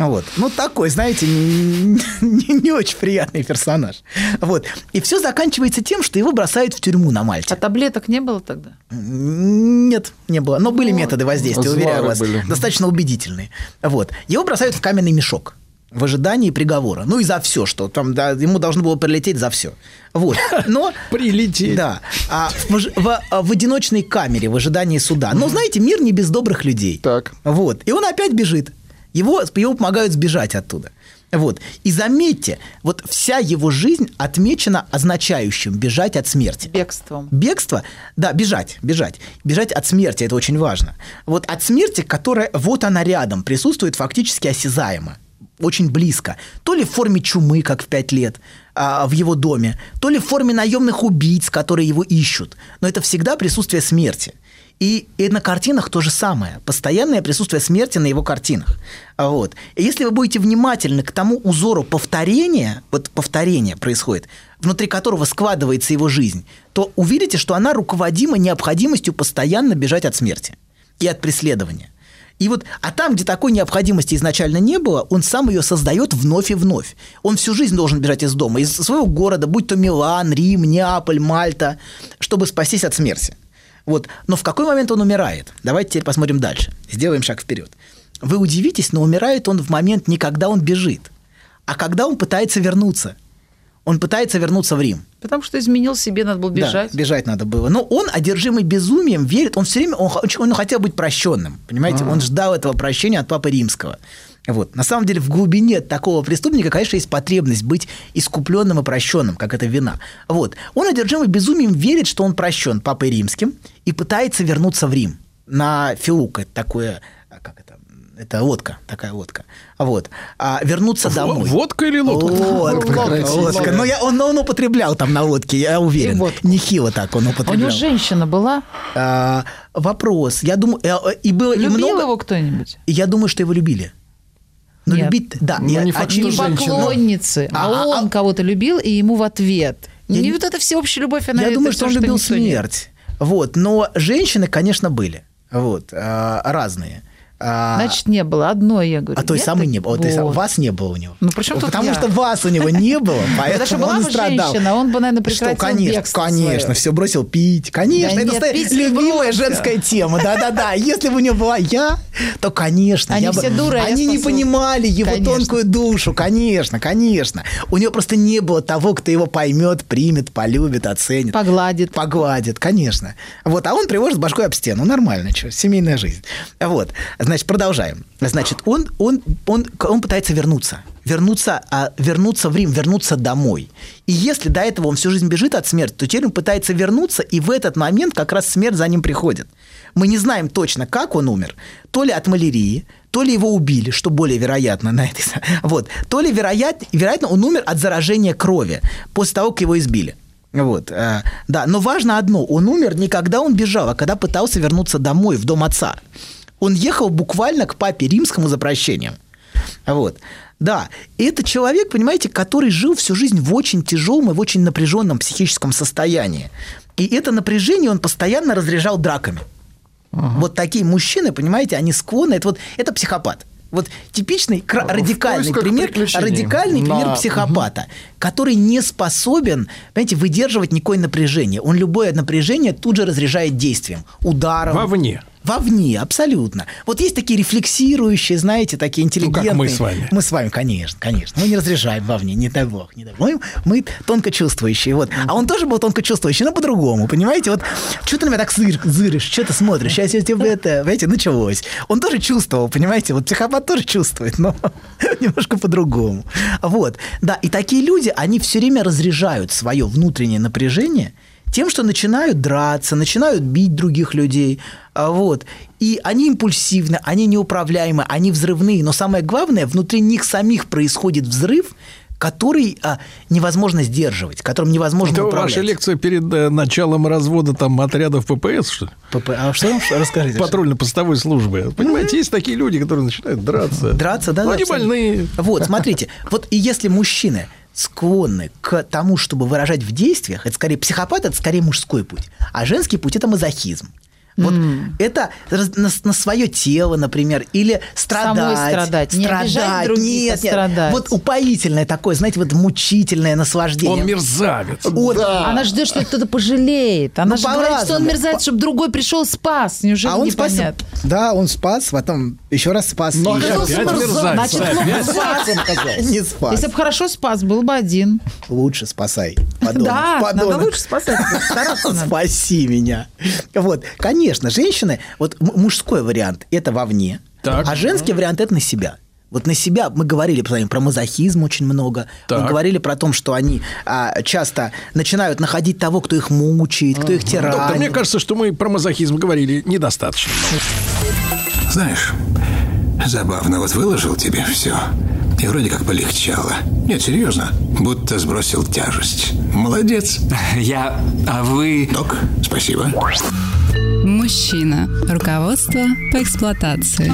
Вот. Ну, такой, знаете, не, не- не очень приятный персонаж. Вот. И все заканчивается тем, что его бросают в тюрьму на А Мальте. таблеток не было тогда? Нет, не было. Но были методы воздействия, уверяю вас. были. Достаточно убедительные. Вот. Его бросают в каменный мешок в ожидании приговора. Ну и за все, что там да, ему должно было прилететь за все. Вот. Но Прилететь. да. А в, в- а в одиночной камере в ожидании суда. Но знаете, мир не без добрых людей. Так. Вот. И он опять бежит. Его, ему помогают сбежать оттуда. Вот. И заметьте, вот вся его жизнь отмечена означающим бежать от смерти. Бегством. Бегство, да, бежать, бежать. Бежать от смерти, это очень важно. Вот от смерти, которая, вот она рядом, присутствует фактически осязаемо, очень близко. То ли в форме чумы, как в пять лет, а, в его доме, то ли в форме наемных убийц, которые его ищут. Но это всегда присутствие смерти. И, и на картинах то же самое. Постоянное присутствие смерти на его картинах. Вот. И если вы будете внимательны к тому узору повторения, вот повторение происходит, внутри которого складывается его жизнь, то увидите, что она руководима необходимостью постоянно бежать от смерти и от преследования. И вот, а там, где такой необходимости изначально не было, он сам ее создает вновь и вновь. Он всю жизнь должен бежать из дома, из своего города, будь то Милан, Рим, Неаполь, Мальта, чтобы спастись от смерти. Вот. Но в какой момент он умирает? Давайте теперь посмотрим дальше. Сделаем шаг вперед. Вы удивитесь, но умирает он в момент не когда он бежит, а когда он пытается вернуться. Он пытается вернуться в Рим. Потому что изменил себе, надо было бежать. Да, бежать надо было. Но он, одержимый безумием, верит, он все время, он, он хотел быть прощенным, понимаете? А-а-а. Он ждал этого прощения от Папы Римского. Вот. На самом деле в глубине такого преступника, конечно, есть потребность быть искупленным и прощенным, как это вина. Вот. Он одержимый безумием верит, что он прощен Папой Римским и пытается вернуться в Рим на Филук. Это такое, это, лодка, такая лодка. Вот. А вернуться В- домой. Водка или лодка? Лодка, Красиво. лодка. Но я, он, он употреблял там на лодке, я уверен. И. Нехило так он А у употреблял. него женщина была? А, вопрос. Я думаю, э, э, и было и Любил много. его кто-нибудь? И Я думаю, что его любили. Но Нет. любить, да, Ну, я- не факт, что Не поклонницы, а, А, а, он а- кого-то любил, и ему в ответ. Я не вот эта всеобщая любовь, она Я это думаю, что он любил смерть. Вот, но женщины, конечно, были. Вот, а, разные. А, Значит, не было. Одной, я говорю. а той Нет самой не было. Вот. Вас не было у него. Ну, при чем тут Потому я? что вас у него не было, что поэтому он страдал. женщина, он бы, наверное, Что, прекратил конечно, бегство конечно, свое. все бросил пить. Конечно, это любимая женская тема. Да-да-да. Если бы у него была я, то, конечно, Они все дуры, а Они не понимали его Конечно. тонкую душу, конечно, конечно. У него просто не было того, кто его поймет, примет, полюбит, оценит. Погладит. Погладит, конечно. Вот, а он тревожит башкой об стену. Нормально, что, семейная жизнь. Вот, значит, продолжаем. Значит, он, он, он, он пытается вернуться. Вернуться, а, вернуться в Рим, вернуться домой. И если до этого он всю жизнь бежит от смерти, то теперь он пытается вернуться, и в этот момент как раз смерть за ним приходит. Мы не знаем точно, как он умер. То ли от малярии, то ли его убили, что более вероятно на этой... Вот. То ли вероятно, вероятно он умер от заражения крови после того, как его избили. Вот, э, да, но важно одно, он умер не когда он бежал, а когда пытался вернуться домой, в дом отца. Он ехал буквально к папе римскому за прощением. Вот. Да, и это человек, понимаете, который жил всю жизнь в очень тяжелом и в очень напряженном психическом состоянии. И это напряжение он постоянно разряжал драками. Вот такие мужчины, понимаете, они склонны, это вот это психопат. Вот типичный кра- В радикальный пример, радикальный пример На- психопата, который не способен, понимаете, выдерживать никакое напряжение. Он любое напряжение тут же разряжает действием, ударом. Вовне. Вовне, абсолютно. Вот есть такие рефлексирующие, знаете, такие интеллигентные. Ну, мы с вами. Мы с вами, конечно, конечно. Мы не разряжаем вовне, не дай бог, не дай бог. Мы, мы тонко чувствующие, вот. А он тоже был тонко чувствующий, но по-другому, понимаете? Вот что ты на меня так зыр, зыришь, что ты смотришь? Сейчас я тебе это, понимаете, началось. Он тоже чувствовал, понимаете? Вот психопат тоже чувствует, но немножко по-другому. Вот, да, и такие люди, они все время разряжают свое внутреннее напряжение тем, что начинают драться, начинают бить других людей, а, вот. И они импульсивны, они неуправляемы, они взрывные, но самое главное, внутри них самих происходит взрыв, который а, невозможно сдерживать, которым невозможно Это управлять. ваша лекция перед э, началом развода там отрядов ППС, что ли? ПП. А что? Что? Расскажите. Патрульно-постовой службы. Понимаете, есть такие люди, которые начинают драться. Драться, да? Ну, они больные. Вот, смотрите, вот и если мужчины склонны к тому, чтобы выражать в действиях, это скорее психопат, это скорее мужской путь, а женский путь это мазохизм. Вот это раз- на, на свое тело, например, или страдать. Самой страдать. Не обижать других, нет, а нет. страдать. Вот упоительное такое, знаете, вот мучительное наслаждение. Он мерзавец. Он- Она ждет, что кто-то пожалеет. Она Ну, же говорит, что он мерзавец, чтобы другой пришел, спас. Неужели а он спас, да, он спас, потом еще раз спас. Но и еще опять мерзавец. Значит, Опять. ну, спас он. Не спас. Если бы хорошо спас, был бы один. Лучше спасай. подонок, Да, надо подонок. лучше спасать. Надо. Спаси меня. Вот, конечно, женщины, вот мужской вариант – это вовне, Так. А женский вариант это на себя. Вот на себя мы говорили про, про мазохизм очень много. Так. Мы говорили про то, что они а, часто начинают находить того, кто их мучает, кто их тиранит. Доктор, мне кажется, что мы про мазохизм говорили недостаточно. Знаешь, забавно, вот выложил тебе все. И вроде как полегчало. Нет, серьезно, будто сбросил тяжесть. Молодец. Я... А вы... Док, спасибо. Мужчина. Руководство по эксплуатации.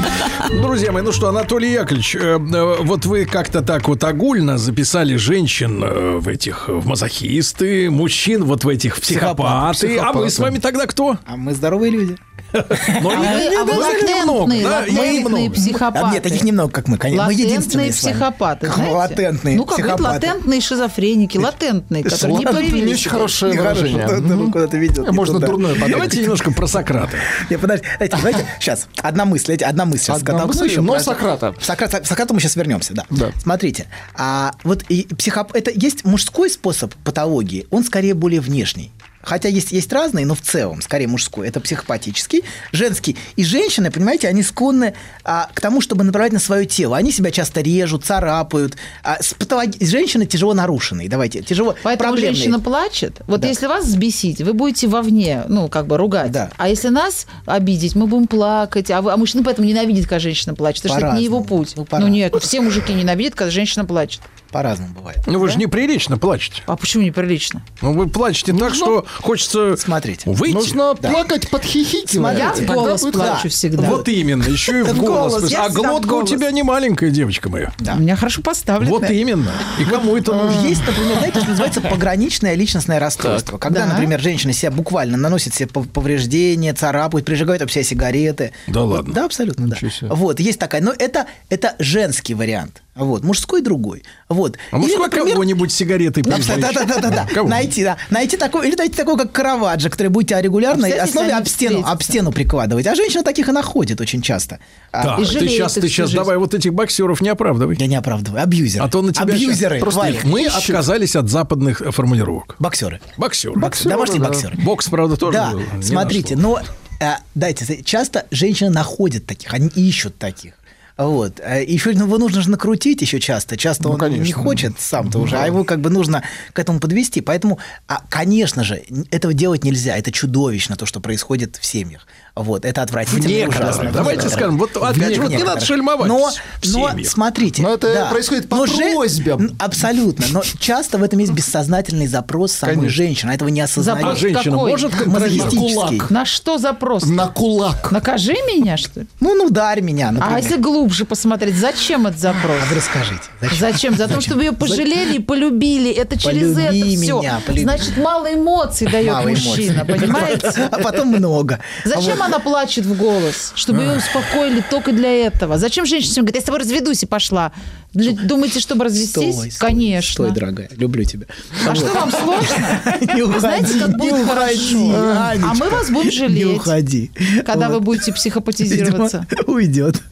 Друзья мои, ну что, Анатолий Яковлевич, э, э, вот вы как-то так вот огульно записали женщин э, в этих в мазохисты, мужчин вот в этих в психопаты. А мы с вами тогда кто? А мы здоровые люди. Не- А вы не- немного, латентные, психопаты. А нет, таких немного, как мы, конечно. Мы единственные психопаты, знаете? Латентные Ну, как говорят, латентные шизофреники, латентные, которые не появились. не очень хорошее выражение. куда-то ведет не Можно дурное подать. Давайте немножко про Сократа. Не, подожди, знаете, знаете, сейчас, одна мысль, одна мысль. сейчас Одна мысль, но Сократа. Сократ, Сократу мы сейчас вернемся, да. Да. Смотрите, а вот и психоп... это есть мужской способ патологии, он скорее более внешний. Хотя есть, есть разные, но в целом, скорее мужской, это психопатический, женский. И женщины, понимаете, они склонны а, к тому, чтобы направлять на свое тело. Они себя часто режут, царапают. А, с патологи- Женщины тяжело нарушенные, давайте, тяжело Поэтому проблемные. женщина плачет. Вот Да. если вас взбесить, вы будете вовне, ну, как бы ругать. Да. А если нас обидеть, мы будем плакать. А, вы, а мужчина поэтому ненавидит, когда женщина плачет. Потому что это не его путь. Ну, Ну, нет, все мужики ненавидят, когда женщина плачет. По-разному бывает. Ну вы же неприлично плачете. А почему неприлично? Ну, вы плачете так, что хочется Смотрите. выйти. Нужно плакать под хихикивая. Я в голос Тогда плачу всегда. Вот именно, еще и в голос. А глотка у тебя не маленькая, девочка моя. У меня хорошо поставлено. Вот именно. И кому это Ну, нужно? Есть, например, знаете, что называется пограничное личностное расстройство. Когда, Да. например, женщина себя буквально наносит себе пов- повреждения, царапают, прижигают об себя сигареты. Да ладно? Да, абсолютно, да. Вот, есть такая. Но это, это женский вариант. Вот, мужской другой. Вот. А Или, мужской например, кого-нибудь сигаретой да, да, да, да, да, да. Кого? Найти, да. Найти такой, или найти такой, как Караваджо, который будет тебя регулярно А основе об стену, об стену прикладывать. А женщина таких и находит очень часто. А, Так, И ты сейчас, ты сейчас жизнь. давай вот этих боксеров не оправдывай. Я не оправдываю. Абьюзеры. А то на тебя Абьюзеры. Просто Валя. мы отказались от западных э, формулировок. Боксеры. Боксер. Домашние боксеры. Бокс, правда, тоже Да, смотрите, на но э, дайте, часто женщины находят таких, они ищут таких. Вот. Э, Еще его нужно же накрутить еще часто. Часто он не конечно. хочет сам-то уже, а его как бы нужно к этому подвести. Поэтому, а, конечно же, этого делать нельзя. Это чудовищно, то, что происходит в семьях. Вот. Это отвратительно и ужасно. Давайте скажем, вот опять же, вот не надо шельмовать Но, но смотрите. Но это да. происходит по Но же- просьбам. Н- Абсолютно. Но часто в этом есть бессознательный запрос самой Конечно. женщины. а Этого не осознает. А Запрос женщина какой? может контролировать? На что запрос? На кулак. Накажи меня, что ли? Ну, ну, ударь меня, например. А если глубже посмотреть, зачем этот запрос? А вы расскажите. Зачем? Зачем? За то, чтобы ее пожалели и полюбили. Это через Полюби это все. меня, полюби. Значит, мало эмоций дает Мало мужчина, эмоций. понимаете? А потом много. Зачем она плачет в голос? Чтобы ее успокоили только для этого. Зачем женщина говорит, я с тобой разведусь и пошла? Для- Думаете, чтобы развестись? Стой, стой, Конечно. Стой, дорогая, люблю тебя. А что вам сложно? Не Вы знаете, как уходи, будет не хорошо. уходи, А мы вас будем Не жалеть, уходи. когда вы Вот. будете психопатизироваться. Видимо, Уйдет.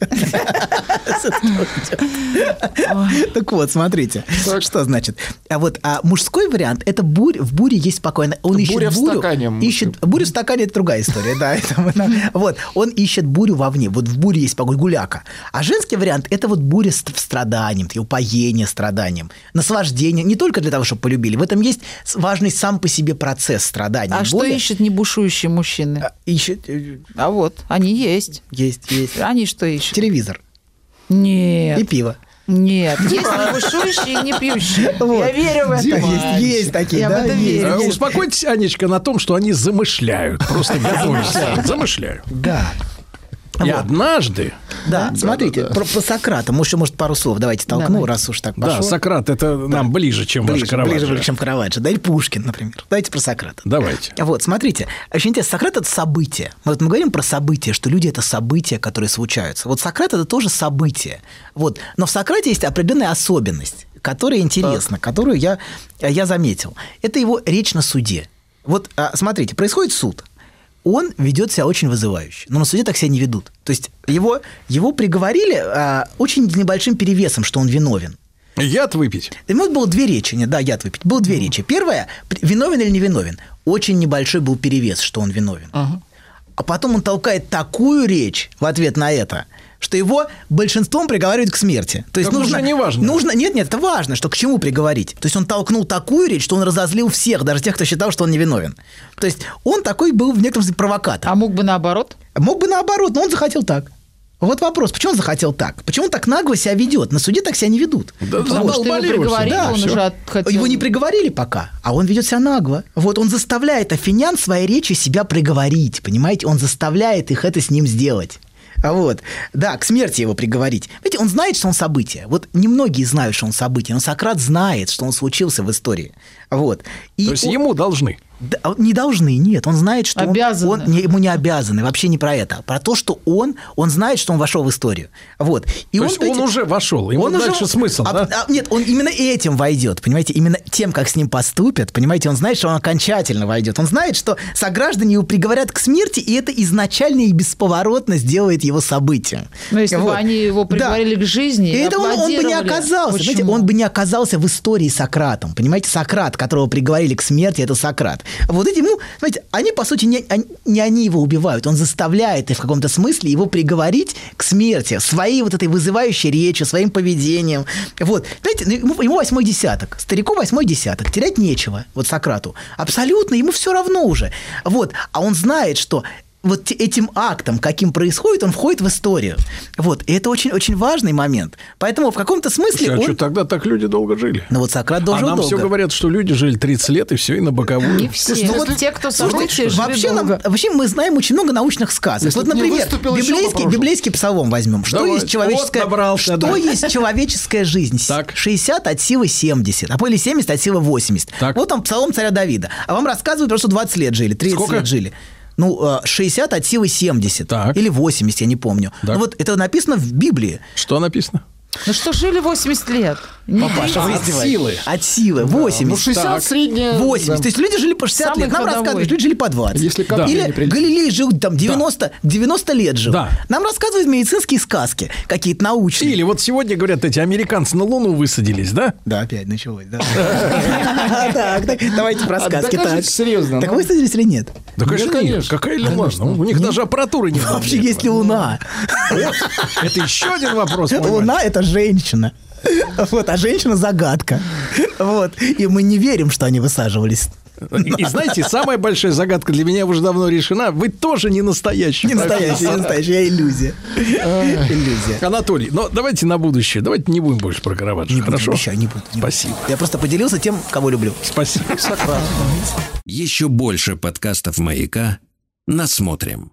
Так вот, смотрите, что значит. А вот а мужской вариант это буря. В буре есть спокойно. Он ищет Буря в бурю. стакане. Ищет буря в стакане это другая история, да. Вот он ищет бурю вовне. Вот в буре есть спокойно гуляка. А женский вариант это вот буря в страданием, такие упоение страданием, наслаждение. Не только для того, чтобы полюбили. В этом есть важный сам по себе процесс страдания. А что боли. ищут небушующие мужчины? А, Ищет. э, А вот, они есть. Есть, есть. Они что ищут? Телевизор Нет. и пиво. Нет, есть не бушующие и не пьющие. Я верю в это. Есть, есть такие, Я в да, это есть. верю. Э, Успокойтесь, Анечка, на том, что они замышляют. Просто готовятся. Замышляют. Да. И Вот. однажды, Да, смотрите, Про, про Сократа. Может, может, пару слов давайте толкну, Давай. раз уж так да, пошло. Сократ, это нам ближе, чем ваш ближе, Караваджо. ближе, чем Караваджо. Да, или Пушкин, например. Давайте про Сократа. Давайте. Вот, смотрите, очень интересно, Сократ – это событие. Вот мы говорим про события, что люди – это события, которые случаются. Вот Сократ – это тоже событие. Вот. Но в Сократе есть определенная особенность, которая интересна, которую я, я заметил. Это его речь на суде. Вот а, смотрите, происходит суд. Он ведет себя очень вызывающе, но на суде так себя не ведут. То есть его, его приговорили а, очень небольшим перевесом, что он виновен. Яд выпить. Вот было две речи, не, да, яд выпить. Было две речи. Первая, виновен или не виновен. Очень небольшой был перевес, что он виновен. А потом он толкает такую речь в ответ на это, что его большинством приговаривают к смерти. То есть Так нужно, уже не важно. Нужно, нет, нет, это важно, что к чему приговорить. То есть он толкнул такую речь, что он разозлил всех, даже тех, кто считал, что он невиновен. То есть он такой был в некотором смысле провокатор. А мог бы наоборот? Мог бы наоборот, но он захотел так. Вот вопрос, почему он захотел так? Почему он так нагло себя ведет? На суде так себя не ведут. Да, Потому что его приговорили, все. Да, он всё. уже от- хотел... Его не приговорили пока, а он ведет себя нагло. Вот он заставляет афинян своей речью себя приговорить, понимаете? Он заставляет их это с ним сделать. Вот, да, к смерти его приговорить. Видите, он знает, что он событие. Вот немногие знают, что он событие, но Сократ знает, что он случился в истории. Вот. И То есть он- ему должны. Да, а не должны, нет. Он знает, что он- Обязаны. он, не, ему не обязаны. Вообще не про это. Про то, что он, он знает, что он вошел в историю. Вот. И То есть он эти- уже вошел. Ему дальше смысл, а- да? а, нет, он именно этим войдет, понимаете, именно тем, как с ним поступят, понимаете, он знает, что он окончательно войдет. Он знает, что сограждане его приговорят к смерти, и это изначально и бесповоротно сделает его событием. Но если бы они его приговорили к жизни, И это он, он бы не оказался, понимаете, Почему? он бы не оказался в истории Сократом. Понимаете, Сократ, которого приговорили к смерти, это Сократ. Вот эти ему, знаете, они, по сути, не, не они его убивают, он заставляет их в каком-то смысле его приговорить к смерти своей вот этой вызывающей речью, своим поведением. Вот. Знаете, ну, ему, ему восьмой десяток, старику восьмой десяток, терять нечего, вот Сократу. Абсолютно, ему все равно уже. Вот. А он знает, что вот этим актом, каким происходит, он входит в историю. Вот. И это очень-очень важный момент. Поэтому в каком-то смысле а он... что тогда так люди долго жили? Ну вот Сократ А должен нам долго. все говорят, что люди жили 30 лет, и все, и на боковую. Не все. Слушай, ну вот- те, кто Слушайте, вообще, нам- вообще мы знаем очень много научных сказок. Если вот, например, библейский, библейский псалом возьмем. Что Давай. есть человеческая, Вот набрался, что да. есть человеческая жизнь? Так. 60 от силы 70, а или 70 от силы 80. Так. Вот там псалом царя Давида. А вам рассказывают, что 20 лет жили, 30 Сколько? лет жили. Ну, э, 60 от силы 70. Так. Или 80, я не помню. Так. Ну, вот это написано в Библии. Что написано? Ну что, жили 80 лет? Папаша, вы От силы. От силы. 80. Ну, 60 Так. средняя. 80. да. То есть люди жили по 60 Самый лет. Нам ходовой. рассказывают, люди жили по 20. Если капля Или. Галилей жил там 90, 90 лет жил. Да. Нам рассказывают медицинские сказки, какие-то научные. Или вот сегодня, говорят, эти американцы на Луну высадились, да? Да, опять началось, да. Так, давайте про А сказки. Так, серьезно, Так ну. высадились или нет? Да, конечно, нет. Какая Луна? Ну, у них даже аппаратуры нет. Вообще есть ли Луна? Это еще один вопрос. Луна – это женщина. Вот, а женщина – загадка. Вот. И мы не верим, что они высаживались. И, и знаете, самая большая загадка для меня уже давно решена. Вы тоже не настоящий. Не настоящая, не настоящая, иллюзия. Иллюзия. Анатолий, но давайте на будущее. Давайте не будем больше про Караваджо. Хорошо? буду. не буду. Спасибо. Я просто поделился тем, кого люблю. Спасибо. Еще больше подкастов «Маяка» насмотрим.